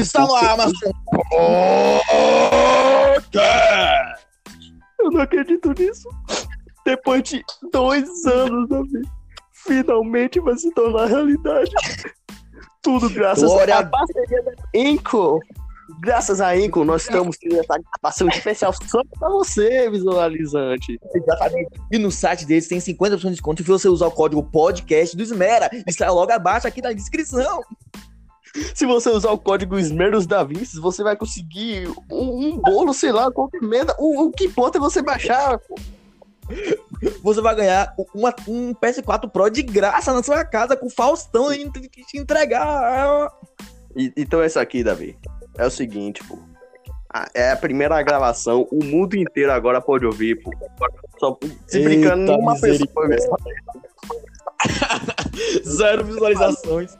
Está no Amazon. Eu não acredito nisso. Depois de dois anos, Davi, finalmente vai se tornar realidade. Tudo graças Glória à a- parceria da Inco. Graças a Inco, nós estamos tendo essa gravação especial só pra você, visualizante. Exatamente. E no site deles tem 50% de desconto se você usar o código podcast do Esmera. Está logo abaixo aqui na descrição. Se você usar o código Esmeros da Vinci, você vai conseguir um, um bolo, sei lá, qualquer merda. O, o que importa é você baixar. Você vai ganhar uma- um PS4 Pro de graça na sua casa com o Faustão indo te te entregar. E- então é isso aqui, Davi. É o seguinte, pô. É a primeira gravação, o mundo inteiro agora pode ouvir, pô. Só se Eita brincando, nenhuma pessoa foi ver. Zero visualizações.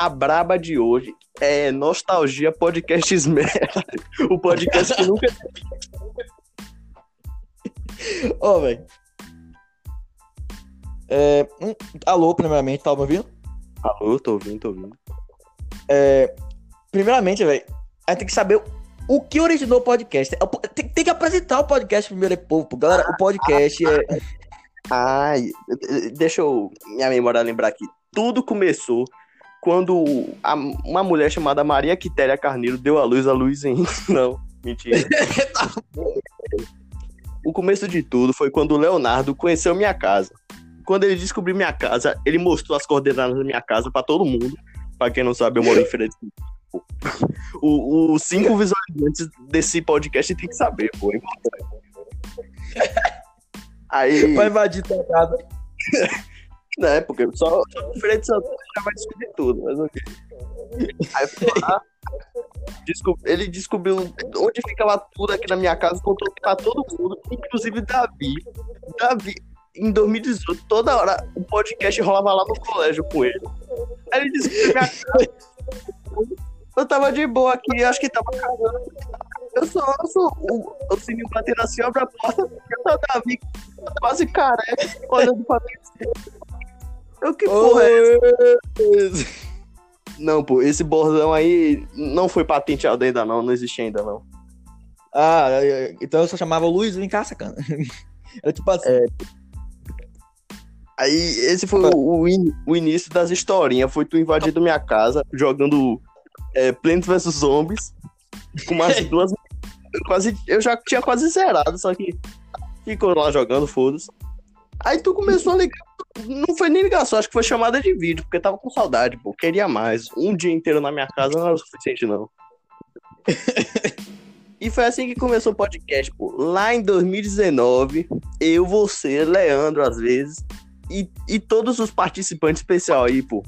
A braba de hoje é Nostalgia Podcast Esmera. O podcast que nunca. Ó, velho. É, hum, alô, primeiramente, tá me ouvindo? Alô, tô ouvindo, tô ouvindo. Primeiramente, velho, a gente tem que saber o que originou o podcast. É Tem, tem que apresentar o podcast primeiro, povo. pô. Galera, o podcast é. Ai, deixa eu minha memória lembrar aqui. Tudo começou quando a- uma mulher chamada Maria Quitéria Carneiro deu a luz a Luiz Henrique. Não, mentira. O começo de tudo foi quando o Leonardo conheceu minha casa. Quando ele descobriu minha casa, ele mostrou as coordenadas da minha casa pra todo mundo. Pra quem não sabe, eu moro em Feira de Santana. O- Os cinco visualizantes desse podcast tem que saber, pô. é importante. Aí. Vai invadir tua casa. né? Porque só, o de Santana já vai descobrir tudo, mas ok. Aí foi lá, ele descobriu onde ficava tudo aqui na minha casa, contou pra todo mundo, inclusive Davi. Davi, em 2018, toda hora o podcast rolava lá no colégio com ele. Aí ele descobriu minha casa. Eu tava de boa aqui, acho que tava cagando. Eu só ouço o, o sininho batendo assim, abre a porta, eu tô Davi quase careca, olhando pra mim. Eu que porra é essa? Não, pô, esse bordão aí não foi patenteado ainda não, não existe ainda não. Ah, é, é, então eu só chamava o Luiz, vem cá, sacana. Era tipo assim. Aí esse foi o, o in- o início das historinhas, foi tu invadindo minha casa, jogando é, Plants vs Zombies, com umas duas... Quase, eu já tinha quase zerado, só que ficou lá jogando, foda-se. Aí tu começou a ligar, não foi nem ligação, acho que foi chamada de vídeo, porque tava com saudade, pô, queria mais. Um dia inteiro na minha casa não era o suficiente, não. E foi assim que começou o podcast, pô. Lá em 2019, eu, você, Leandro, às vezes, e, e todos os participantes especial aí, pô.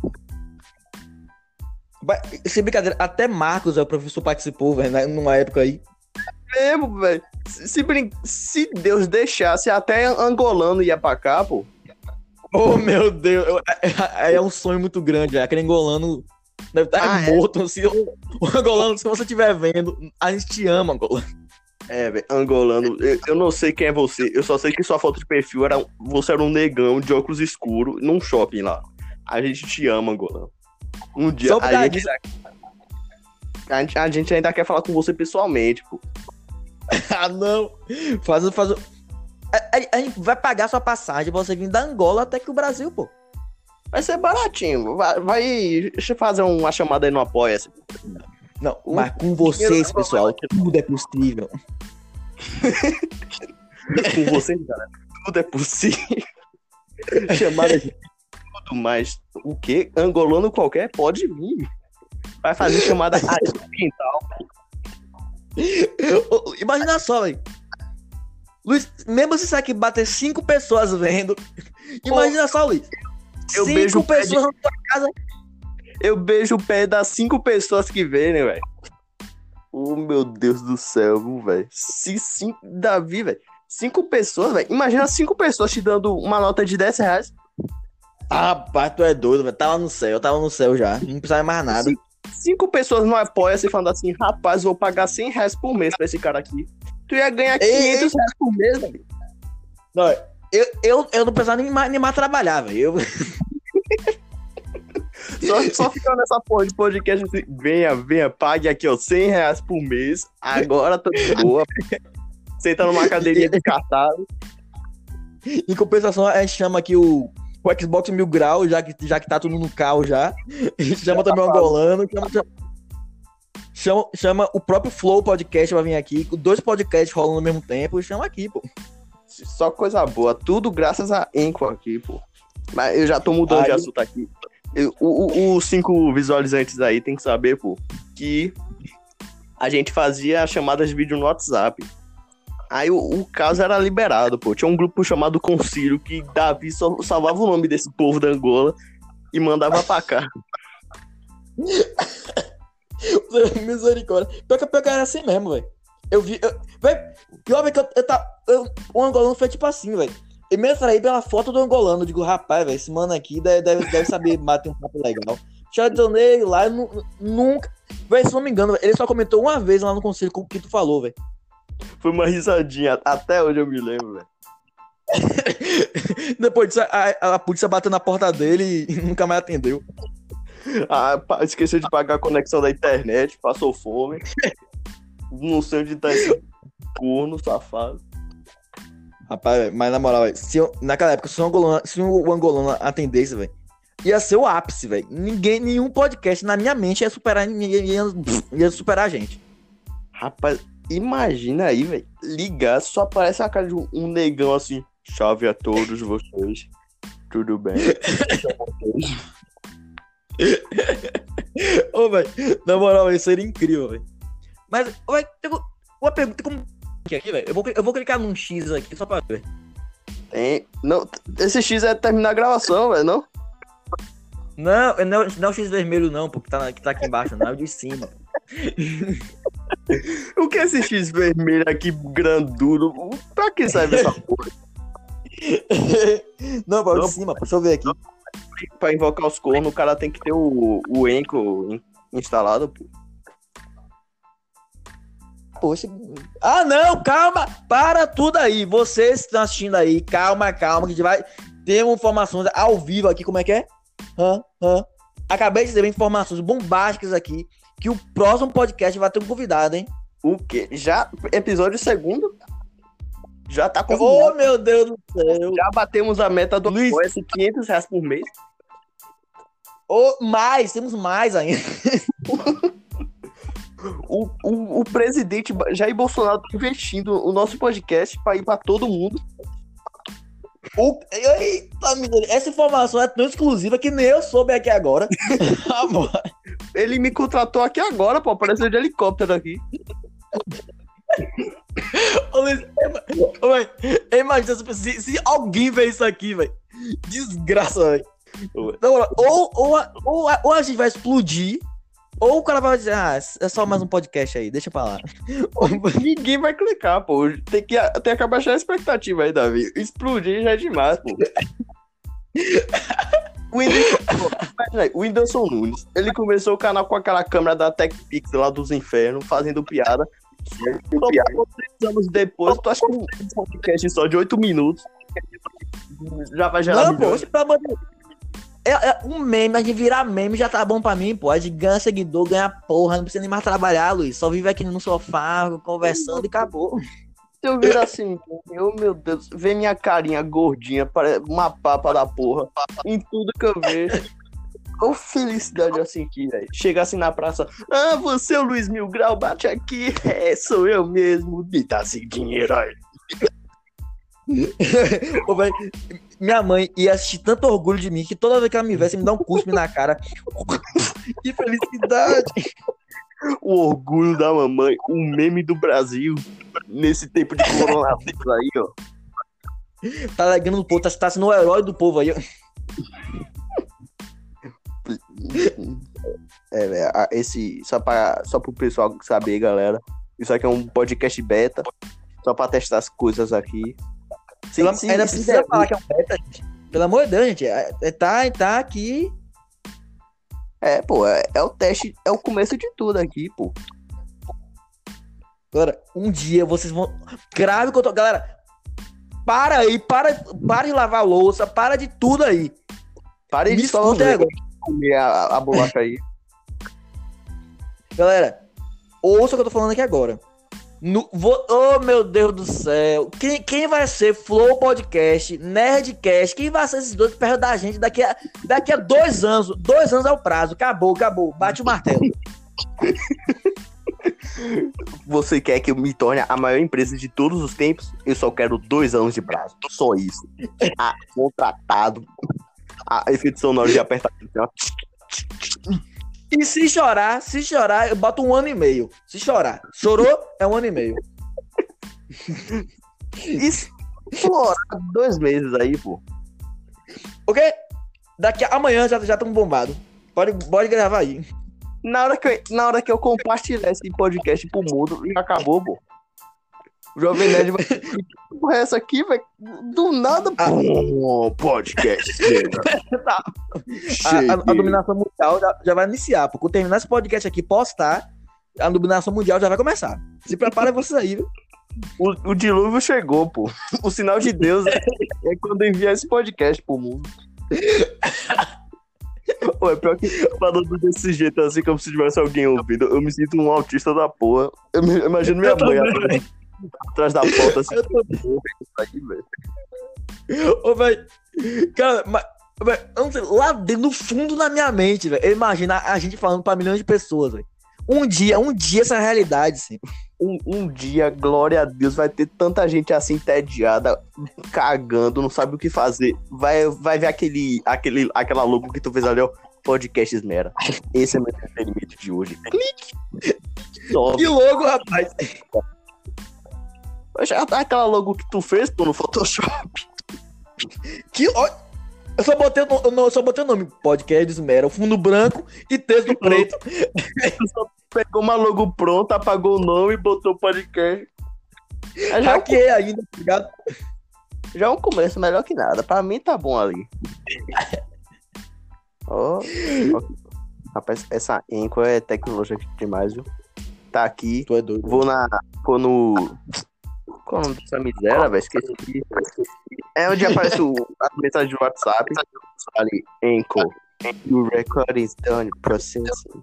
Sem brincadeira, até Marcos, é o professor, participou, velho, numa época aí. Mesmo, velho. Se, se, brin- se Deus deixasse, até angolano ia pra cá, pô. Oh, meu Deus. eu- É, é um sonho muito grande, velho. Aquele angolano deve estar Ah, é? morto. Se, o, o angolano, se você estiver vendo, a gente te ama, angolano. É, velho, angolano. Eu, eu não sei quem é você. Eu só sei que sua foto de perfil era. Você era um negão de óculos escuros num shopping lá. A gente te ama, angolano. Um dia. A gente, disso. a, gente, a gente ainda quer falar com você pessoalmente, pô. Ah, não. Faz, faz. A, a- gente vai pagar sua passagem pra você vir da Angola até que o Brasil, pô. Vai ser baratinho. Vai, vai. Deixa eu fazer uma chamada aí no Apoia-se. Não, O mas com vocês, pessoal, tudo é possível. Com você, cara. Tudo é possível. Chamada de tudo, mas o que? Angolano qualquer pode vir. Vai fazer chamada quintal. Ô, Imagina só, velho. Luiz, mesmo se isso aqui bater cinco pessoas vendo, imagina só, Luiz. eu cinco beijo pé de- pessoas na tua casa. Eu beijo o pé das cinco pessoas que verem, velho. Oh, meu Deus do céu, viu, velho. Se cinco. Davi, velho. Cinco pessoas, velho. Imagina cinco pessoas te dando uma nota de 10 reais. Ah, rapaz, tu é doido, velho. Tava no céu, tava no céu já. Não precisava mais nada. Sim. Cinco pessoas não apoiam-se falando assim, rapaz, vou pagar 100 reais por mês pra esse cara aqui. Tu ia ganhar Ei, 500 reais por mês, velho. Não, eu, eu, eu não precisava nem nem mais trabalhar, velho. Eu- Só, só ficando nessa porra de podcast assim, venha, venha, pague aqui, ó, 100 reais por mês. Agora tô de boa. Senta numa cadeirinha descartável. Em compensação, a gente chama aqui o, o Xbox Mil Grau, já que, já que tá tudo no carro já. A gente chama também o Angolano. Chama, chama, chama, o próprio Flow Podcast vai vir aqui, dois podcasts rolando ao mesmo tempo. Chama aqui, pô. Só coisa boa. Tudo graças a Enco aqui, pô. Mas eu já tô mudando aí... de assunto aqui. Os cinco visualizantes aí tem que saber, pô, que a gente fazia chamadas de vídeo no WhatsApp. Aí o, o, caso era liberado, pô. Tinha um grupo chamado Concílio que Davi só salvava o nome desse povo da Angola e mandava pra cá. Misericórdia. Pior que, pior que era assim mesmo, velho. Eu vi. Eu, véio, pior é que eu, eu, tá, eu, o angolano foi tipo assim, velho. E me atraí pela foto do angolano. Eu digo, rapaz, velho, esse mano aqui deve, deve, saber bater um papo legal. Chardonnay lá, eu, nunca. Velho, se não me engano, ele só comentou uma vez lá no conselho com o que tu falou, velho. Foi uma risadinha, até hoje eu me lembro, velho. Depois disso, a, a, polícia bateu na porta dele e nunca mais atendeu. Ah, esqueceu de pagar a conexão da internet, passou fome. Não sei onde tá esse corno safado. Rapaz, mas na moral, se eu, naquela época, se o angolano, se o angolano atendesse, velho, ia ser o ápice, velho. Ninguém, nenhum podcast na minha mente ia superar, ia, ia, ia superar a gente. Rapaz, Imagina aí, velho. Ligar, só aparece a cara de um negão assim. Chave a todos vocês. Tudo bem. Ô, velho, na moral, isso seria incrível, velho. Mas, velho, uma pergunta como. Aqui, velho. Eu vou, eu vou clicar num X aqui só pra ver. Tem. Não, esse X é terminar a gravação, velho, não? Não, não, não é o X vermelho, não, porque tá, que tá aqui embaixo, não é o de cima. o que é esse X vermelho aqui, granduro? Pra que serve essa porra? Não, pra de cima, deixa eu ver aqui. Pra invocar os cornos, o cara tem que ter o, o Enco instalado, pô. Poxa. Ah, não, calma! Para tudo aí. Vocês que estão assistindo aí, calma, calma, que a gente vai ter informações ao vivo aqui. Como é que é? Hã? Hã? Acabei de receber informações bombásticas aqui que o próximo podcast vai ter um convidado, hein? O quê? Já? Episódio segundo? Já tá convidado. Oh, meu Deus do céu. Já batemos a meta do Luiz. 500 reais por mês. Oh, mais, temos mais ainda. o, o, o presidente Jair Bolsonaro tá investindo o nosso podcast para ir para todo mundo. O... Eita, essa informação é tão exclusiva que nem eu soube aqui agora. Ele me contratou aqui agora, pô. Apareceu de helicóptero aqui. Ô, Luiz, imagina se, se alguém vê isso aqui, velho. Desgraça, velho. Ou, ou, ou, ou a gente vai explodir, ou o cara vai dizer, ah, é só mais um podcast aí, deixa pra lá. Ninguém vai clicar, pô. Tem que, tem que abaixar a expectativa aí, Davi. Explodir já é demais, pô. O Whindersson, o Whindersson Nunes, ele começou o canal com aquela câmera da TechPix lá dos infernos, fazendo piada. Fazendo piada. Três anos depois, tu acha que um podcast só de oito minutos já vai gerar Não, pô, é, é, um meme, a gente virar meme já tá bom pra mim, pô. A gente ganha seguidor, ganha porra, não precisa nem mais trabalhar, Luiz. Só vive aqui no sofá, conversando e acabou. Se eu vir assim, eu, meu Deus, vê minha carinha gordinha, uma papa da porra, em tudo que eu vejo. Qual felicidade assim que, velho. Chega assim na praça, ah, você é o Luiz Mil Grau, bate aqui. É, sou eu mesmo, me dá esse dinheiro aí. Ô, véio, minha mãe ia assistir tanto orgulho de mim que toda vez que ela me você me dá um cuspe na cara. que felicidade! O orgulho da mamãe, o meme do Brasil nesse tempo de coronavírus aí, ó. Tá legando o povo, tá, tá sendo o herói do povo aí, ó. É, velho, esse, só, pra, só pro pessoal saber, galera, isso aqui é um podcast beta, só pra testar as coisas aqui. Sim, Pela, sim, ainda precisa falar que é um beta, gente. Pelo amor de Deus, gente, é, é, tá, tá aqui. É, pô, é, é o teste, é o começo de tudo aqui, pô. Galera, um dia vocês vão. Grave que eu tô. Galera, para aí, para, para de lavar louça, para de tudo aí. Para de Legos. comer a, a bolacha aí. Galera, ouça o que eu tô falando aqui agora. No, vou, oh, meu Deus do céu. Quem, quem vai ser Flow Podcast, Nerdcast? Quem vai ser esses dois perto da gente daqui a, daqui a dois anos? Dois anos é o prazo. Acabou, acabou. Bate o martelo. Você quer que eu me torne a maior empresa de todos os tempos? Eu só quero dois anos de prazo. Só isso. Ah, contratado. A efeito sonoro de apertar. E se chorar, se chorar, eu boto um ano e meio. Se chorar. Chorou, é um ano e meio. Isso. Pô, dois meses aí, pô. Ok? Daqui a, amanhã já já estamos bombados. Pode, pode gravar aí. Na hora, que eu, na hora que eu compartilhar esse podcast pro mundo, já acabou, pô. O Jovem Nerd vai. Porra, essa aqui, vai Do nada. Ah. Pô, podcast. Tá. A, a- a dominação mundial já, já vai iniciar. Porque eu terminar esse podcast aqui, postar, a dominação mundial já vai começar. Se prepara vocês aí, viu? O, o dilúvio chegou, pô. O sinal de Deus é, é quando enviar esse podcast pro mundo. Pô, é pior que falando desse jeito, assim, como se tivesse alguém ouvindo. Eu me sinto um autista da porra. Eu, me- eu imagino minha Eu mãe também. Atrás, da porta, assim. Eu tô- isso aí, velho. Ô, velho. Cara, mas. sei, lá dentro, no fundo da minha mente, velho. Eu imagino a, gente falando pra milhões de pessoas, velho. Um dia, um dia essa realidade, assim. Um, um dia, glória a Deus, vai ter tanta gente assim entediada, cagando, não sabe o que fazer. Vai, vai ver aquele, aquele, aquela logo que tu fez ali, ó. Podcast Esmera. Esse é meu entretenimento de hoje. Clique! Que logo, rapaz. Já tá aquela logo que tu fez, pô, no Photoshop. Que. Ó, eu só botei, o no- eu só botei o nome podcast Esmera, fundo branco e texto preto. Pegou uma logo pronta, apagou o nome e botou podcast. É já, Hackeei ainda, tá ligado? já é um começo melhor que nada. Pra mim tá bom ali. Ó. ó. Rapaz, essa Enco é tecnológica demais, viu? Tá aqui. Tu é doido. Vou na. Vou no. Qual é o nome dessa miséria, velho? Esqueci. É onde aparece o, a mensagem do WhatsApp. Ali, Enco. Your record is done processing.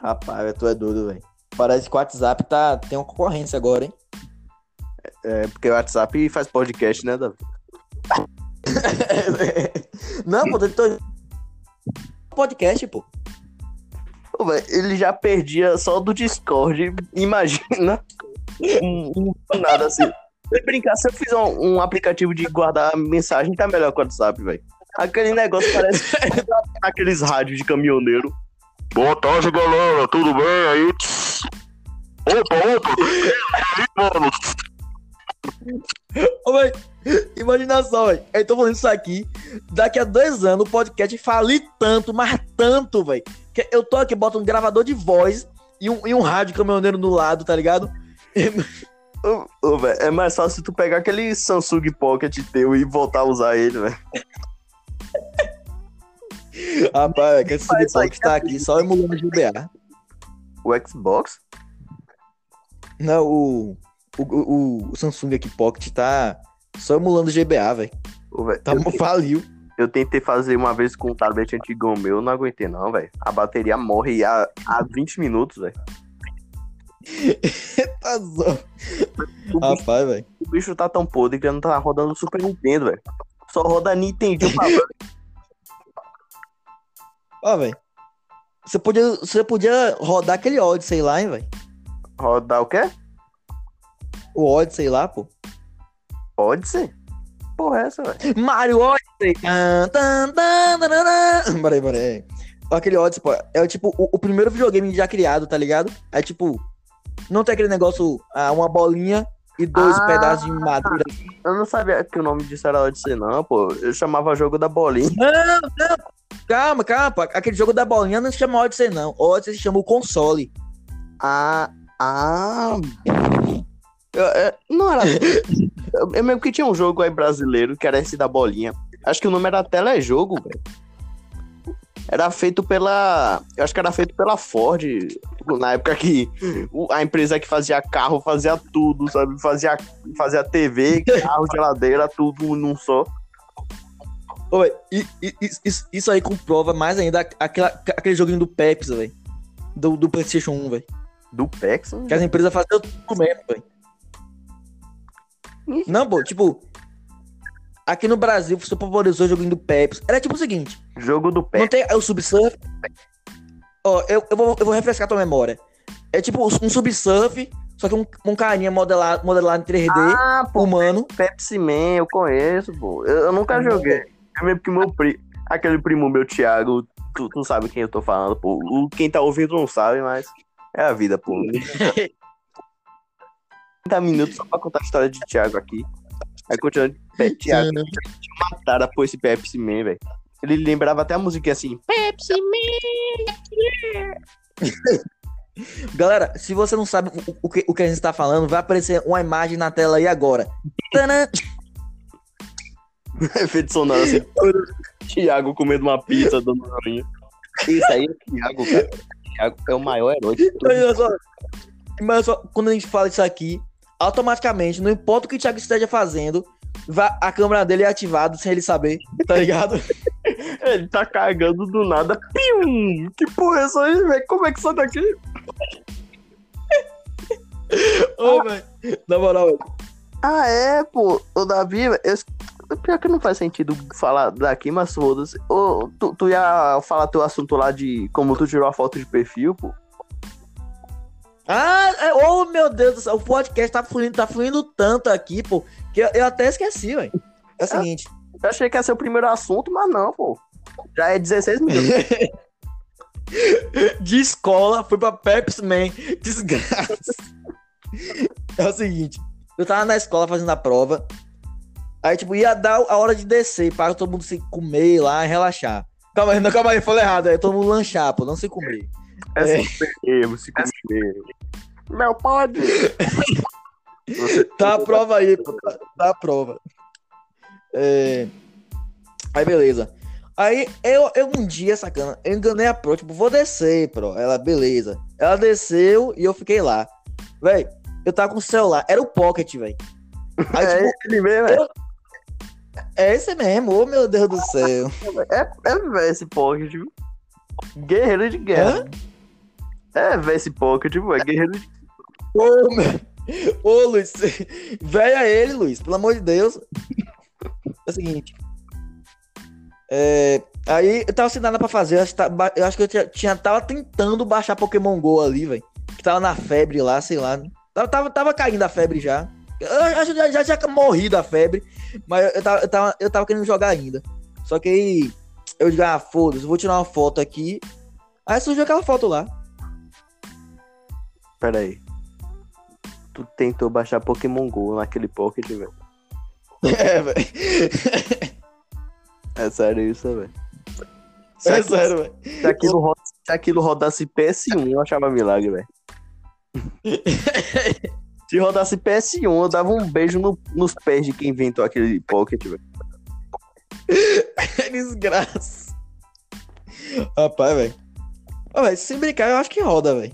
Rapaz, tu é doido, velho. Parece que o WhatsApp tá, tem uma concorrência agora, hein? É, porque o WhatsApp faz podcast, né, Davi? não, pô, eu tô... Podcast, pô. Ele já perdia só do Discord. Imagina. Um, um nada assim. Se brincar, se eu fizer um, um aplicativo de guardar mensagem, tá melhor que o WhatsApp, velho. Aquele negócio parece aqueles rádios de caminhoneiro. Boa tarde, galera. Tudo bem aí? Opa, opa. E aí, mano? Ô, véi, imagina só, velho. Eu tô falando isso aqui. Daqui a dois anos o podcast fali tanto, mas tanto, velho. Que eu tô aqui, boto um gravador de voz e um, e um rádio caminhoneiro do lado, tá ligado? Ô, ô, velho, é mais fácil tu pegar aquele Samsung Pocket teu e voltar a usar ele, velho. Rapaz, véi, que esse aí, que tá aqui só emulando GBA. O Xbox? Não, o, o, o, Samsung aqui Pocket tá só emulando GBA, velho. Tá, eu- faliu. Eu tentei fazer uma vez com um tablet antigão meu, não aguentei não, velho. A bateria morre há, há 20 minutos, velho. Tá zó. O, bicho- Rapaz, velho. o bicho tá tão podre que não tá rodando Super Nintendo, velho. Só roda Nintendo pra Ó, velho. Você podia, você podia rodar aquele Odyssey lá, hein, velho? Rodar o quê? O Odyssey lá, pô. Pode ser. Porra, é essa, velho. Mario Odyssey. Peraí, peraí. Aquele Odyssey, pô, é tipo o, o primeiro videogame já criado, tá ligado? É tipo, não tem aquele negócio, ah, uma bolinha e dois Ah. pedaços de madeira. Eu não sabia que o nome disso era Odyssey, não, pô. Eu chamava jogo da bolinha. Não, não. Calma, calma. pô. Aquele jogo da bolinha não se chama Odyssey, não. Odyssey se chama o console. Ah, ah. Eu, eu- não era. Eu, eu mesmo que tinha um jogo aí brasileiro que era esse da bolinha. Acho que o nome era Telejogo, velho. Era feito pela. Eu acho que era feito pela Ford. Na época que a empresa que fazia carro fazia tudo, sabe? Fazia, fazia TV, carro, geladeira, tudo num só. Oi, e, e- isso, isso aí comprova mais ainda aquela, aquele joguinho do Pepsi, velho. Do, do PlayStation 1, velho. Do PEX? Que as empresas faziam tudo mesmo, velho. Não, pô, tipo. Aqui no Brasil, você popularizou o joguinho do Pepsi. Era tipo o seguinte: Jogo do não PEX. tem o Subsurf. Ó, eu, eu, vou, eu vou refrescar tua memória. É tipo um Subsurf, só que um, um carinha modelado, modelado em 3D, Ah, pô, humano. Pepsi Man, eu conheço, pô. Eu, eu nunca joguei. É mesmo que meu primo, aquele primo meu, Thiago, tu, tu sabe quem eu tô falando, pô. O, quem tá ouvindo não sabe, mas é a vida, pô. 30 minutos só pra contar a história de Thiago aqui. Aí continuando, Thiago, mataram pô, esse Pepsi Man, velho. Ele lembrava até a musiquinha assim. Pepsi. Galera, se você não sabe o, o que, o que a gente tá falando, vai aparecer uma imagem na tela aí agora. Tanã! Efeito sonoro assim. Thiago comendo uma pizza dando rainha. Isso aí é Thiago, cara. Thiago é o maior herói de todos. Olha só. Mas só, quando a gente fala isso aqui, automaticamente, não importa o que o Thiago esteja fazendo, a câmera dele é ativada sem ele saber, tá ligado? Ele tá cagando do nada. Pium! Que porra é essa aí, velho? Como é que sai daqui? Ô, velho. Na moral, velho. Ah, é, pô. O Davi, eu... pior que não faz sentido falar daqui, mas foda-se. Tu, tu ia falar teu assunto lá de como tu tirou a foto de perfil, pô. Ah, oh meu Deus do céu, o podcast tá fluindo, tá fluindo tanto aqui, pô, que eu, eu até esqueci, velho. É o seguinte, Eu achei que ia ser o primeiro assunto, mas não, pô. Já é 16 minutos. de escola, fui pra Pepsi Man, desgraça. É o seguinte, eu tava na escola fazendo a prova, aí, tipo, ia dar a hora de descer, para todo mundo se comer lá e relaxar. Calma aí, não, calma aí, falei errado, aí todo mundo lanchar, pô, não se comer. É erro, se comer. Não pode. Tá a prova aí, pô. Tá, tá a prova. É... Aí, beleza. Aí, eu, eu um dia, sacana, eu enganei a Pro, tipo, vou descer, Pro. Ela, beleza. Ela desceu e eu fiquei lá. Véi, eu tava com o celular, era o Pocket, véi. Aí, É tipo, ele mesmo, é. é esse mesmo, ô meu Deus do céu. É, é velho esse pocket, viu? Guerreiro de guerra. É velho esse pocket, viu? É guerreiro de Ô, meu... Ô, Luiz, véi é ele, Luiz, pelo amor de Deus. É o seguinte. É, aí eu tava sem nada pra fazer. Eu acho que, tá- eu acho que eu tinha, tinha- tava tentando baixar Pokémon GO ali, velho. Que tava na febre lá, sei lá. Tava, tava, tava caindo a febre já. Eu que já, já tinha morrido a febre. Mas eu tava, eu, tava, eu tava querendo jogar ainda. Só que aí eu digo, ah, foda-se, vou tirar uma foto aqui. Aí surgiu aquela foto lá. Pera aí. Tu tentou baixar Pokémon GO naquele pocket, velho. É, velho. É sério isso, velho. Se, É sério, velho. se aquilo, se aquilo rodasse PS1, eu achava milagre, velho. Se rodasse PS1, eu dava um beijo no- nos pés de quem inventou aquele pocket, velho. Que desgraça. Rapaz, velho. Velho, sem brincar, eu acho que roda, velho.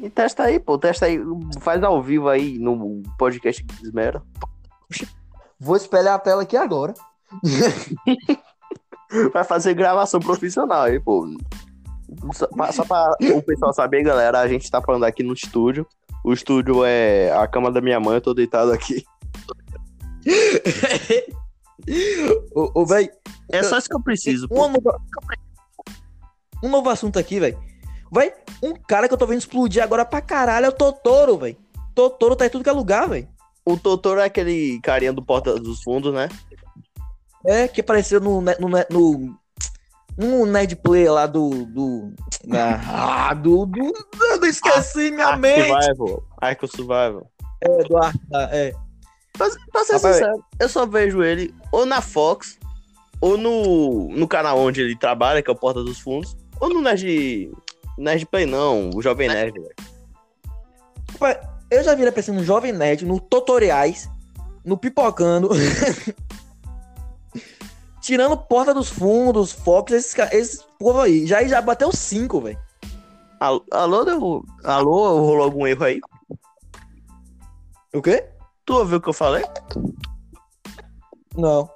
E testa aí, pô. Testa aí. Faz ao vivo aí no podcast que Desmera. Vou espelhar a tela aqui agora. Vai fazer gravação profissional aí, pô. Só pra, só pra o pessoal saber, galera, a gente tá falando aqui no estúdio. O estúdio é a cama da minha mãe, eu tô deitado aqui. Ô, ô, velho, É só isso que eu preciso, um novo, um novo assunto aqui, velho. Vai, um cara que eu tô vendo explodir agora pra caralho é o Totoro, velho. Totoro tá em tudo que é lugar, velho. O Totoro é aquele carinha do Porta dos Fundos, né? É, que apareceu no, no, no, no Nerd Play lá do. do. da- ah, do. do, do esqueci minha Ark mente. Survival. Ark Survival. É, do Ar- é. Pra, pra ser sincero, eu só vejo ele ou na Fox, ou no, no canal onde ele trabalha, que é o Porta dos Fundos, ou no Nerd. Nerd Play, não, o Jovem Nerd. Rapaz, eu já vi ele aparecendo no Jovem Nerd, no Tutoriais, no Pipocando. Tirando Porta dos Fundos, Fox, esses, esses povo aí. Já, já bateu cinco, velho. Alô, alô, deu- alô, rolou algum erro aí? O quê? Tu ouviu o que eu falei? Não.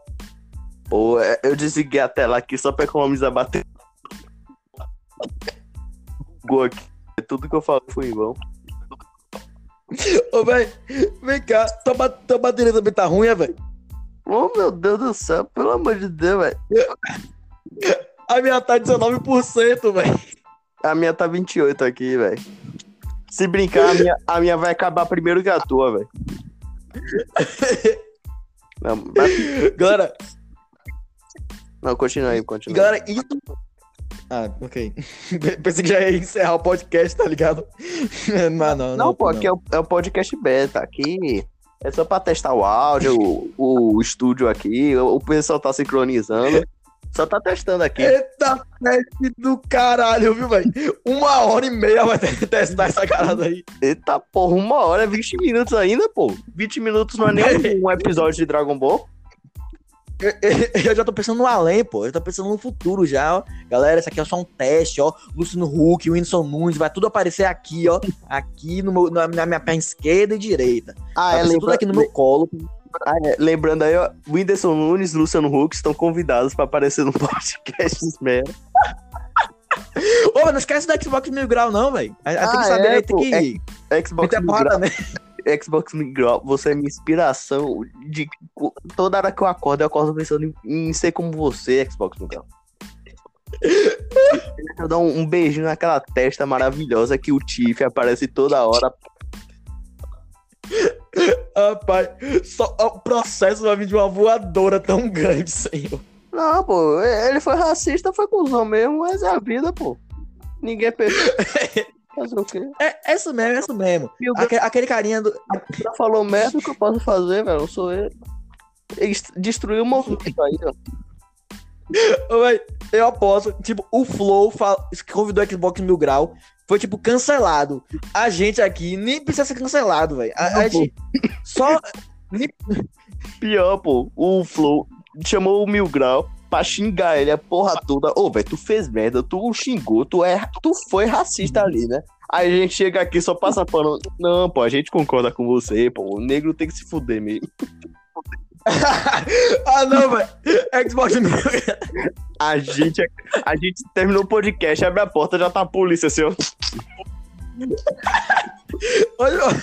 Pô, é, eu desliguei a tela aqui só pra economizar bater. Aqui. Tudo que eu falo foi em vão. Ô, velho, vem cá, tua, tua bateria também tá ruim, é, velho? Oh, meu Deus do céu, pelo amor de Deus, velho. A minha tá 19%, velho. A minha tá 28 aqui, velho. Se brincar, a minha, a minha vai acabar primeiro que a tua, velho. Não, mas- Galera, não, continua aí, continua. galera, isso... Ah, ok. Pensei que já ia encerrar o podcast, tá ligado? Mas não, não. Não, pô, aqui é o, é o podcast beta. Aqui é só pra testar o áudio, o, o estúdio aqui. O, o pessoal tá sincronizando. Só tá testando aqui. Eita peste do caralho, viu, velho? Uma hora e meia vai ter que testar essa carada aí. Eita porra, uma hora, 20 minutos ainda, pô. 20 minutos não é nem um episódio de Dragon Ball. Eu, eu- eu já tô pensando no além, pô. Eu tô pensando no futuro já, ó. Galera, isso aqui é só um teste, ó. Luciano Huck, Whindersson Nunes, vai tudo aparecer aqui, ó. Aqui no meu- na, minha perna esquerda e direita. Ah, Vai é, aparecer tudo lembra- aqui no meu colo. ah, é, lembrando aí, ó, Whindersson Nunes e Luciano Huck estão convidados pra aparecer no podcast mesmo. Ô, não esquece do Xbox Mil Grau, não, velho. Aí tem Ah, que saber, é, aí tem que Xbox a Migral, porrada, né? Xbox Migral, você é minha inspiração de toda hora que eu acordo, eu acordo pensando em, em ser como você, Xbox Migral. Eu dar um, um beijinho naquela testa maravilhosa que o Tiff aparece toda hora. Rapaz, só o processo vai vir de uma voadora tão grande, senhor. Não, pô, ele foi racista, foi cuzão mesmo, mas é a vida, pô. Ninguém é perfeito. Fazer o quê? É, é isso mesmo, é isso mesmo. Aque- aquele carinha do. já falou merda, o que eu posso fazer, velho? Não sou ele. Ele Destruiu o movimento aí, ó. Eu aposto, tipo, o Flow que convidou o Xbox Mil Grau foi, tipo, cancelado. A gente aqui nem precisa ser cancelado, velho. A, a gente só. Pior, pô, o Flow chamou o Mil Grau pra xingar ele a porra toda. Ô, velho, tu fez merda, tu xingou, tu, é, tu foi racista ali, né? Aí a gente chega aqui só passa pano. Não, pô, a gente concorda com você, pô. O negro tem que se fuder mesmo. ah, não, velho. Xbox A gente, a gente terminou o podcast, abre a porta, já tá a polícia, assim, ó. Olha,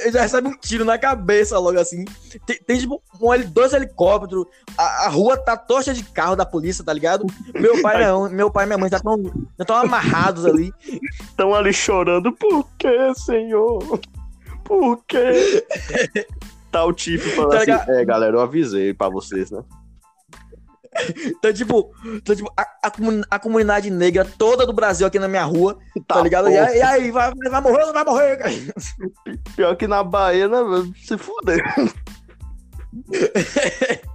ele já recebe um tiro na cabeça logo assim. Tem, tem, tipo um, dois helicópteros. A, a rua tá tocha de carro da polícia, tá ligado? Meu pai não, meu pai e minha mãe já estão já tão amarrados ali. Estão ali chorando. Por quê, senhor? Por quê? Tá o Tiff falando Tá assim, é, galera, eu avisei pra vocês, né? Então, tipo, então, tipo a, a, a comunidade negra toda do Brasil aqui na minha rua, tá, ligado? E, e aí, vai, vai morrer ou não vai morrer? cara? Pior que na Bahia, né? Se fuder.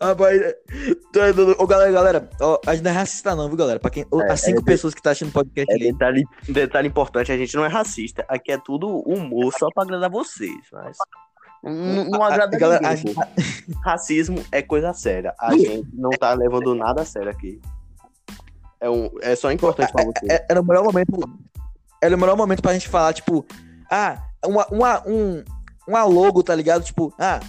Rapaz, tu é doido. Ô, galera, galera, ó, a gente não é racista, não, viu, galera? Pra quem, É, as cinco é- pessoas que tá assistindo o podcast É aí. detalhe, detalhe importante, a gente não é racista. Aqui é tudo humor só pra agradar vocês, mas. Não, não agrada a galera- ninguém, pô. Racismo é coisa séria. A gente não tá levando nada a sério aqui. É, um, é só importante pra vocês. É- Era o melhor momento. Era o melhor momento pra gente falar, tipo, ah, uma, uma, um, uma logo, tá ligado? Tipo, ah,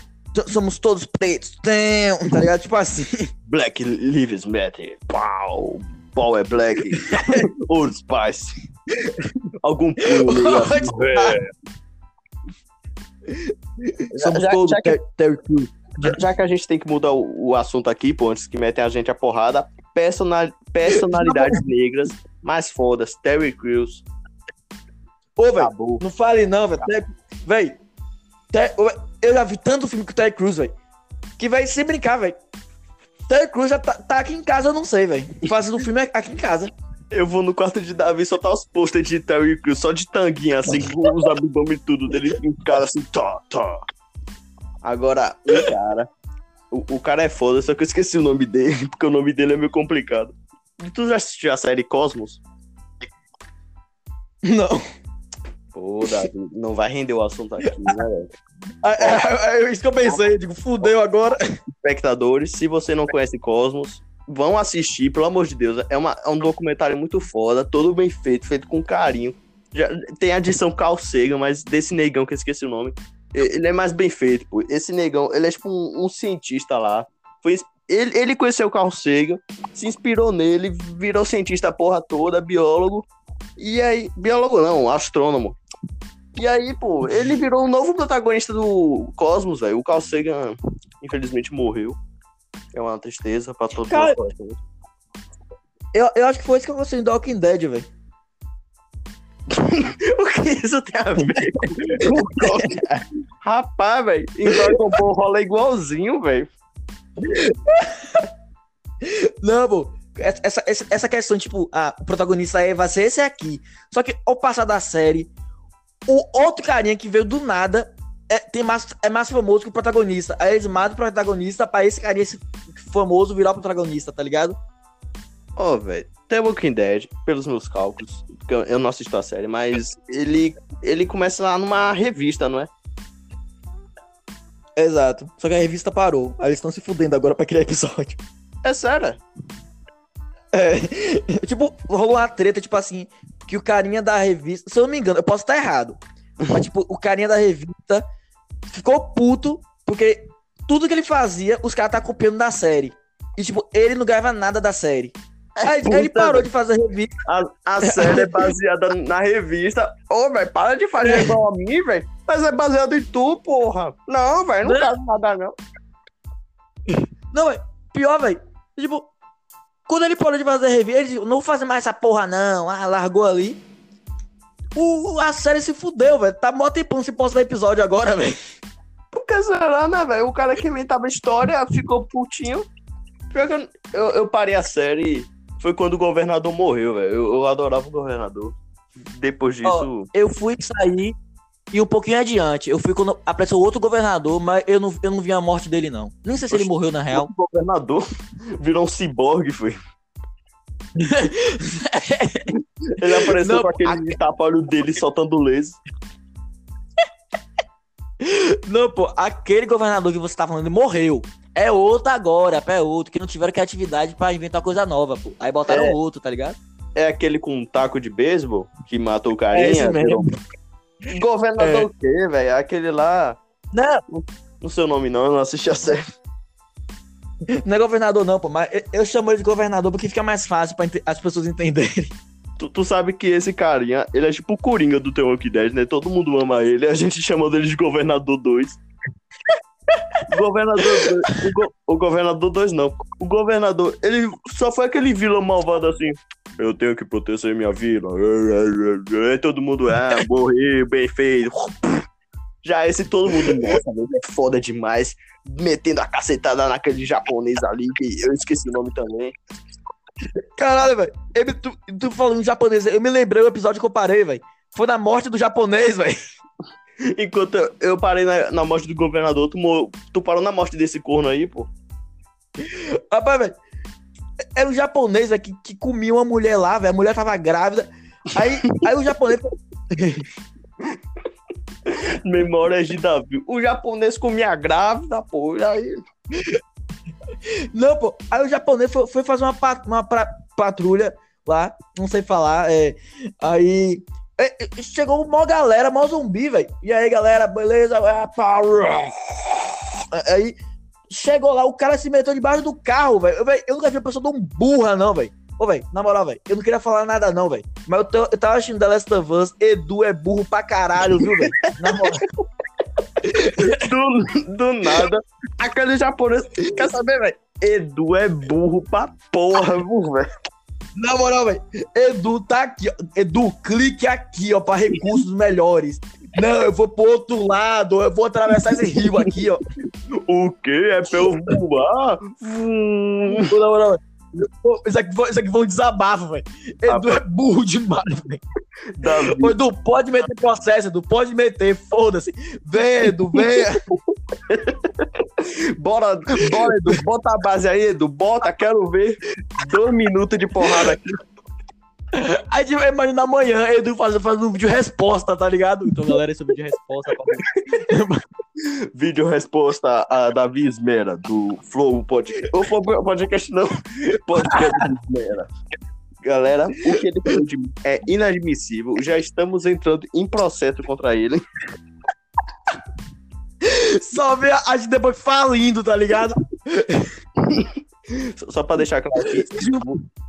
somos todos pretos, tem, tá ligado? Tipo assim. Black Lives Matter. Pau. Pau é black. Old Spice. Algum pulo. É. Somos já- todos já que- Ter- Terry Crews. Já, já que a gente tem que mudar o, o assunto aqui, pô, antes que metem a gente a porrada, personal, personalidades negras mais fodas, Terry Crews, Ô, velho, não fale não, velho. Ter- Eu já vi tanto filme com o Terry Crews, velho. Que, velho, sem brincar, velho. Terry Crews já tá, tá aqui em casa, eu não sei, velho. Fazendo um filme aqui em casa. Eu vou no quarto de Davi soltar os posters de Terry Crews, só de tanguinha, assim, com os abdômen e tudo dele, um cara assim, tá, tá. Agora, o cara, o, o cara é foda, só que eu esqueci o nome dele, porque o nome dele é meio complicado. Tu já assistiu a série Cosmos? Não. Pô, Davi, não vai render o assunto aqui, né, velho? É, é, é isso que eu pensei. Eu digo, fudeu agora. espectadores, se você não conhece Cosmos, vão assistir, pelo amor de Deus. É, uma, é um documentário muito foda, todo bem feito, feito com carinho. Já, tem a edição Carl Sagan, mas desse negão que eu esqueci o nome. Ele é mais bem feito, pô. Esse negão, ele é tipo um, um cientista lá. Foi, ele, ele conheceu o Carl Sagan, se inspirou nele, virou cientista a porra toda, biólogo. E aí, biólogo não, astrônomo. E aí, pô, ele virou o um novo protagonista do Cosmos, velho. O Carl Sagan, infelizmente, morreu. É uma tristeza pra todos Cara, nós. Eu, eu acho que foi isso que eu gostei do Walking Dead, velho. o que isso tem a ver com Rapaz, velho, em Dragon Ball rola igualzinho, velho. Não, pô. Essa, essa, essa questão, tipo, ah, o protagonista é, vai ser esse aqui. Só que ao passar da série, o outro carinha que veio do nada é, tem mais, é mais famoso que o protagonista. Aí eles matam o protagonista pra esse carinha esse famoso virar o protagonista, tá ligado? Ó, oh, velho, The Walking Dead, pelos meus cálculos, eu não assisto a série, mas ele, ele começa lá numa revista, não é? Exato. Só que a revista parou. Aí eles estão se fudendo agora pra criar episódio. É sério? É. tipo, rolou uma treta, tipo assim, que o carinha da revista. Se eu não me engano, eu posso estar errado. Mas, tipo, o carinha da revista ficou puto porque tudo que ele fazia, os caras tá copiando da série. E, tipo, ele não ganhava nada da série. Aí, Puta, ele parou de fazer revista. A, a série é baseada na revista. Ô, velho, para de fazer igual a mim, velho. Mas é baseado em tu, porra. Não, velho, não quero nada, não. Não, velho. Pior, velho. Tipo, quando ele parou de fazer revista, ele disse, não vou fazer mais essa porra, não. Ah, largou ali. O, a série se fudeu, velho. Tá mó tempão se postar episódio agora, velho. Por que será, né, velho? O cara que inventava história ficou putinho. Pior que eu, eu, parei a série foi quando o governador morreu, velho. Eu, eu, adorava o governador. Depois disso. Oh, eu fui sair e um pouquinho adiante. Eu fui quando apareceu outro governador, mas eu não, eu não vi a morte dele, não. Nem sei se ele morreu na real. O governador virou um ciborgue, foi. ele apareceu não, com aquele a... tapa-olho dele soltando laser. Não, pô, aquele governador que você tá falando, ele morreu. É outro agora, é outro, que não tiveram criatividade para inventar coisa nova, pô. Aí botaram é, outro, tá ligado? É aquele com um taco de beisebol que matou o carinha? É esse mesmo. Governador é. o quê, velho? Aquele lá. Não. Não sei o nome, não, eu não assisti a série. Não é governador, não, pô, mas eu chamo ele de governador porque fica mais fácil para as pessoas entenderem. Tu, tu, sabe que esse carinha, ele é tipo o Coringa do The Walking Dead, né? Todo mundo ama ele, a gente chama dele de Governador 2. O governador 2, o, go, o governador 2 não. O governador, ele só foi aquele vilão malvado assim. Eu tenho que proteger minha vila. Todo mundo, ah, morreu, bem feito. Já esse todo mundo, nossa, é foda demais. Metendo a cacetada naquele japonês ali, que eu esqueci o nome também. Caralho, velho. Tu, tu falando japonês, eu me lembrei o episódio que eu parei, velho. Foi na morte do japonês, velho. Enquanto eu parei na, na morte do governador, tu, tu parou na morte desse corno aí, pô. Rapaz, velho. Era um japonês aqui que comia uma mulher lá, velho. A mulher tava grávida. Aí, aí o japonês. Memórias de Davi. O japonês comia grávida, pô. Aí. Não, pô. Aí o japonês foi, foi fazer uma, pat, uma patrulha lá, não sei falar. É, aí chegou uma galera, mó zumbi, velho. E aí, galera, beleza? Aí chegou lá, o cara se meteu debaixo do carro, velho. Eu, eu nunca vi uma pessoa tão burra, não, velho. Ô, velho, na moral, velho, eu não queria falar nada, não, velho. Mas eu, tô, eu tava assistindo The Last of Us, Edu é burro pra caralho, viu, velho? Na moral. do, do nada, aquele japonês. Quer saber, velho? Edu é burro pra porra, viu, velho? Na moral, velho. Edu tá aqui, ó. Edu, clique aqui, ó, pra recursos melhores. Não, eu vou pro outro lado, eu vou atravessar esse rio aqui, ó. O quê? É pra eu voar? Na moral, velho. Isso aqui, foi, isso aqui foi um desabafo, velho. Edu ah, é burro demais, velho. Edu, pode meter processo, Edu, pode meter, foda-se. Vem, Edu, vem. bora, bora, Edu, bota a base aí, Edu, bota, quero ver. Dois minutos de porrada aqui. Aí tipo, imagina amanhã Edu fazendo faz um vídeo resposta, tá ligado? Então, galera, esse é o vídeo resposta. vídeo resposta a Davi Esmera, do Flow Podcast. Ou Flow Podcast não, Podcast Esmera. Galera, o que ele falou de é inadmissível. Já estamos entrando em processo contra ele. Só vê a gente depois falindo, tá ligado? Só pra deixar claro aqui,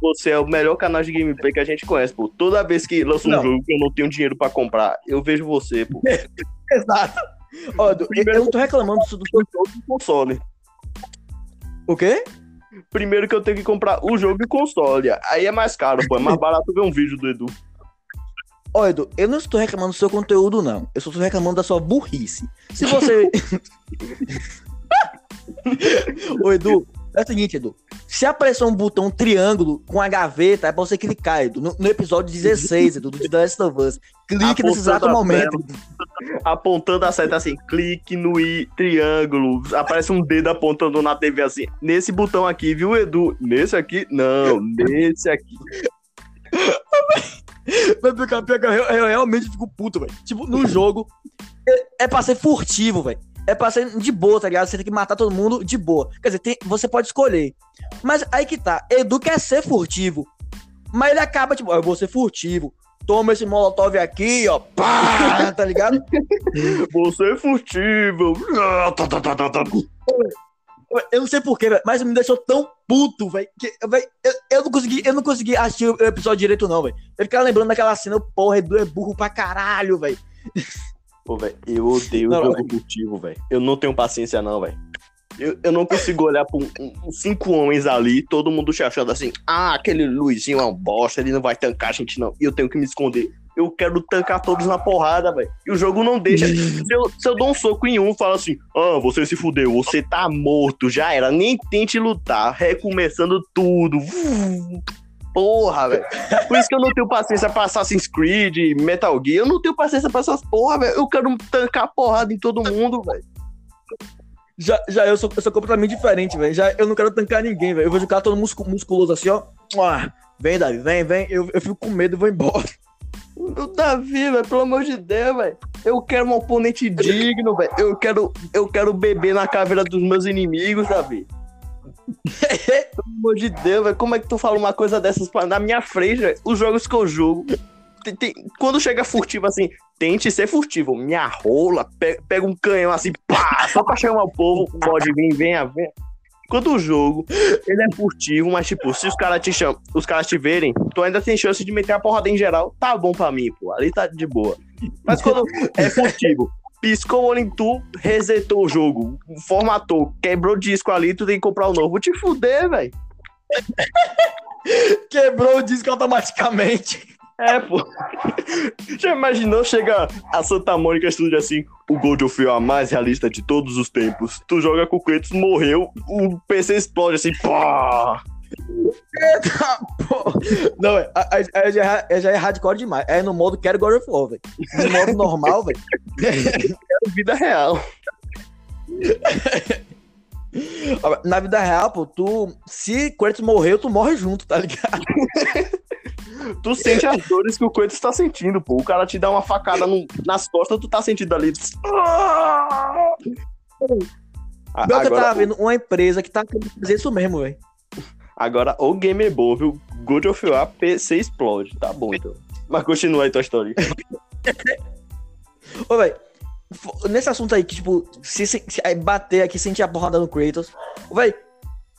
você é o melhor canal de gameplay que a gente conhece, pô. Toda vez que lança um Não. jogo que eu não tenho dinheiro pra comprar, eu vejo você, pô. Exato. Ó, Edu, eu, eu não tô reclamando do seu. Jogo e console. O quê? Primeiro que eu tenho que comprar o jogo e console. Aí é mais caro, pô. É mais barato ver um vídeo do Edu. Ó, Edu, eu não estou reclamando do seu conteúdo, não. Eu só estou reclamando da sua burrice. Se você. Ô, Edu, é o seguinte, Edu. Se aparecer um botão triângulo com a gaveta, é pra você clicar, Edu. No, no episódio 16, Edu, do The Last of Us. Clique nesse exato Apontando momento. Apontando a seta assim, clique no i, triângulo. Aparece um dedo apontando na TV assim. Nesse botão aqui, viu, Edu? Nesse aqui? Não, nesse aqui. Pior que- pior eu, eu realmente fico puto, velho. Tipo, no jogo, é, é pra ser furtivo, velho. É pra ser de boa, tá ligado? Você tem que matar todo mundo de boa. Quer dizer, tem- você pode escolher. Mas aí que tá. Edu quer ser furtivo. Mas ele acaba, tipo, "Ah, eu vou ser furtivo. Toma esse molotov aqui, ó. Pá, tá ligado? Você é furtivo. Eu não sei porquê. Mas me deixou tão puto, velho, eu, eu não consegui, eu não consegui assistir o episódio direito, não, velho. Eu ficava lembrando daquela cena, porra, Edu é burro pra caralho, velho. Pô, velho, eu odeio Não, jogo furtivo, velho. Eu não tenho paciência, não, velho. Eu, eu não consigo olhar pra um, um- cinco homens ali, todo mundo se achando assim, ah, aquele Luizinho é um bosta, ele não vai tancar a gente, não. E eu tenho que me esconder. Eu quero tancar todos na porrada, velho. E o jogo não deixa. Se eu, se eu dou um soco em um, fala assim, ah, você se fudeu, você tá morto, já era. Nem tente lutar, recomeçando tudo. Porra, velho. Por isso que eu não tenho paciência pra Assassin's Creed, Metal Gear. Eu não tenho paciência pra essas porra, velho. Eu quero tancar porrada em todo mundo, velho. Já, já eu, sou, eu sou completamente diferente, velho. Já eu não quero tancar ninguém, velho. Eu vejo o cara todo muscu- musculoso assim, ó. Mua. Vem, Davi, vem, vem. Eu, eu fico com medo e vou embora. O Davi, velho, pelo amor de Deus, velho. Eu quero um oponente digno, velho. Eu quero, eu quero beber na caveira dos meus inimigos, Davi. pelo amor de Deus. Como é que tu fala uma coisa dessas pra- na minha frente, velho? Os jogos que eu jogo. tem- tem- quando chega furtivo assim, tente ser furtivo. Minha rola, pe- pega um canhão assim, pá, só pra chamar o povo. Pode vir, venha, venha. Quando o jogo, ele é furtivo, mas tipo, se os caras te chamam, os caras te verem, tu ainda tem chance de meter a porrada em geral, tá bom pra mim, pô. Ali tá de boa. Mas quando é furtivo, piscou o olho em tu, resetou o jogo, formatou, quebrou o disco ali, tu tem que comprar o novo. Vou te fuder, velho. Quebrou o disco automaticamente. É, pô. Já imaginou chegar a Santa Mônica Studio assim, o God of War mais realista de todos os tempos. Tu joga com o Kratos, morreu, o PC explode assim, pá. Pô. Não, a- Aí já, é- já é hardcore demais. É no modo quero God of War, velho. No modo normal, velho. Vida real. Na vida real, pô, tu. Se Kratos morreu, tu morre junto, tá ligado? Tu sente as dores que o Kratos tá sentindo, pô. O cara te dá uma facada no- nas costas, tu tá sentindo ali. A- Pior que eu Agora, tava vendo uma empresa que tá querendo fazer isso mesmo, velho. Agora, o game é bom, viu? God of War PC explode. Tá bom, então. Mas continua aí tua história. Ô, velho, nesse assunto aí, que, tipo, se, se, se bater aqui, sentir a porrada no Kratos. Velho,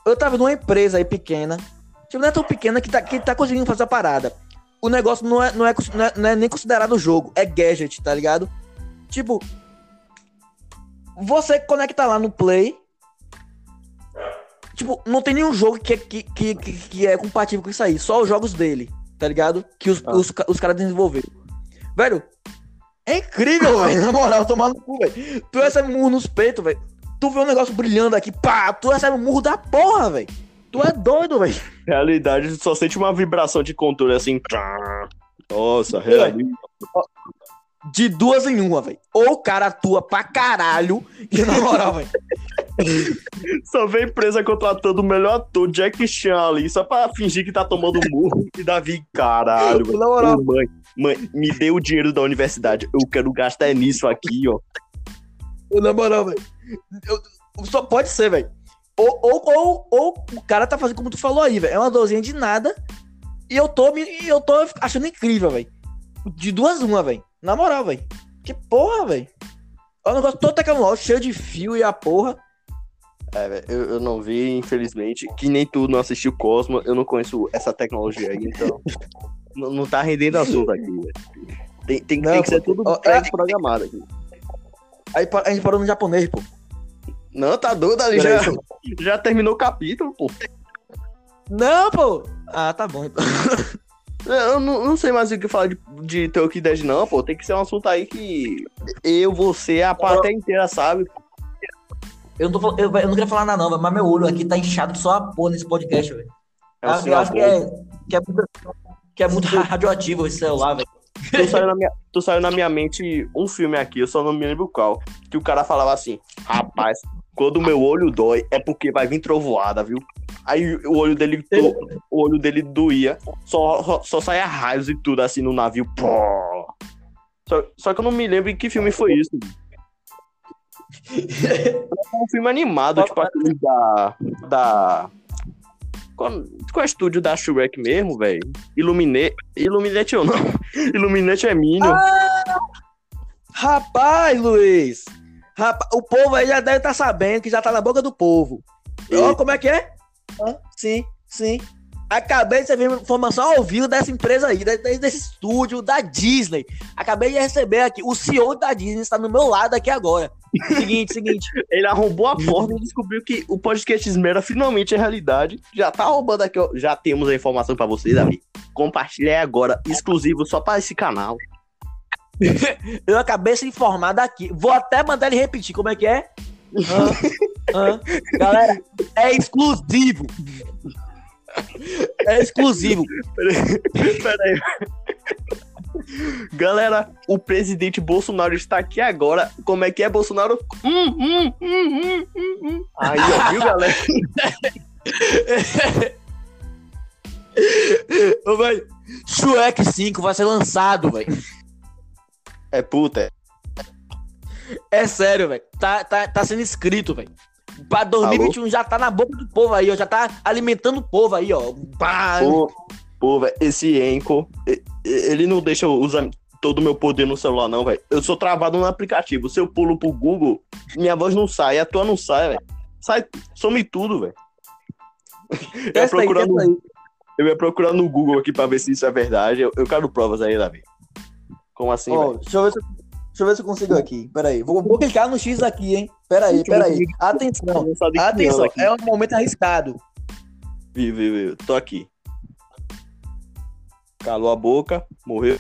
eu tava numa empresa aí pequena. Tipo, não é tão pequena que tá, que tá conseguindo fazer a parada. O negócio não é, não, é, não, é, não é nem considerado jogo, é gadget, tá ligado? Tipo, você conecta lá no Play. Tipo, não tem nenhum jogo que, é- que, que, que, que é compatível com isso aí. Só os jogos dele, tá ligado? Que os, Ah. os, os caras desenvolveram. Velho, é incrível, velho. Na moral, tomar no cu, velho. Tu recebe um murro nos peitos, velho. Tu vê um negócio brilhando aqui, pá, tu recebe um murro da porra, velho. Tu é doido, velho. Realidade, tu só sente uma vibração de controle assim. Nossa, realmente. De duas em uma, velho. Ou o cara atua pra caralho, e na moral, velho. Só vem empresa contratando o melhor ator, Jack Chan ali, só pra fingir que tá tomando murro. E Davi, caralho, velho. Na moral. Mãe, mãe, me dê o dinheiro da universidade. Eu quero gastar nisso aqui, ó. Na moral, velho. Só pode ser, velho. Ou, ou, ou, ou o cara tá fazendo como tu falou aí, velho. É uma dorzinha de nada. E eu tô, me, eu tô achando incrível, velho. De duas uma, velho. Na moral, velho. Que porra, velho. É um negócio todo tecnológico, cheio de fio e a porra. É, eu, eu não vi, infelizmente. Que nem tu não assistiu Cosmo, eu não conheço essa tecnologia aí, então. não, não tá rendendo assunto aqui. Tem, tem, Não, tem que ser pô, tudo ó, pré-programado aqui. Aí a gente parou no japonês, pô. Não, tá doido ali, já, já terminou o capítulo, pô. Não, pô. Ah, tá bom. Então. Eu não, não sei mais o que falar de, de Tokyo Dead, não, pô. Tem que ser um assunto aí que eu, você, a plateia inteira sabe. Eu não, tô, eu, eu não queria falar nada, não, mas meu olho aqui tá inchado só a porra nesse podcast, velho. É eu acho que é, que, é muito, que é muito radioativo esse celular, velho. Tu saiu, na minha, tu saiu na minha mente um filme aqui, eu só não me lembro qual. Que o cara falava assim: Rapaz, quando o meu olho dói, é porque vai vir trovoada, viu? Aí o olho dele, o olho dele doía, só, só, só saia raios e tudo assim no navio. Pô. Só, só que eu não me lembro em que filme foi isso. É um filme animado, tipo aquele da. da... Qual, qual é o estúdio da Shrek mesmo, velho? Illuminate. Illuminate ou não? Illuminate é Minion. Rapaz, Luiz. Rapaz, o povo aí já deve estar sabendo que já tá na boca do povo. Ó, como é que é? Hã? sim, sim. Acabei de receber informação ao vivo dessa empresa aí, de- de- desse estúdio da Disney. Acabei de receber aqui. O CEO da Disney está no meu lado aqui agora. Seguinte, seguinte. Ele arrombou a porta e descobriu que o podcast Esmera finalmente é realidade. Já tá roubando aqui, ó. Já temos a informação pra vocês, Davi. Compartilhe agora, exclusivo só para esse canal. Eu acabei de ser informado aqui. Vou até mandar ele repetir como é que é. Galera, é exclusivo. É exclusivo. Pera aí. Galera, o presidente Bolsonaro está aqui agora. Como é que é, Bolsonaro? Hum, hum, hum, hum, hum, hum. Aí, ó, viu, galera? Ô, velho, Shrek 5 vai ser lançado, velho. É puta. é. É sério, velho. Tá, tá, tá sendo escrito, velho. Pra 2021 já tá na boca do povo aí, ó. Já tá alimentando o povo aí, ó. Pá. Pô, pô, velho, esse Enco, ele não deixa eu usar todo o meu poder no celular, não, velho. Eu sou travado no aplicativo. Se eu pulo pro Google, minha voz não sai, a tua não sai, velho. Sai, some tudo, velho. Eu ia, aí, procurar no, eu ia procurar no Google aqui pra ver se isso é verdade. Eu, eu quero provas aí, Davi. Como assim, velho? deixa eu ver se Deixa eu ver se eu consigo aqui. Pera aí. Vou, vou clicar no X aqui, hein? Pera aí, pera aí. Atenção. Atenção. É um momento arriscado. Vi, vi, vi. Tô aqui. Calou a boca, morreu.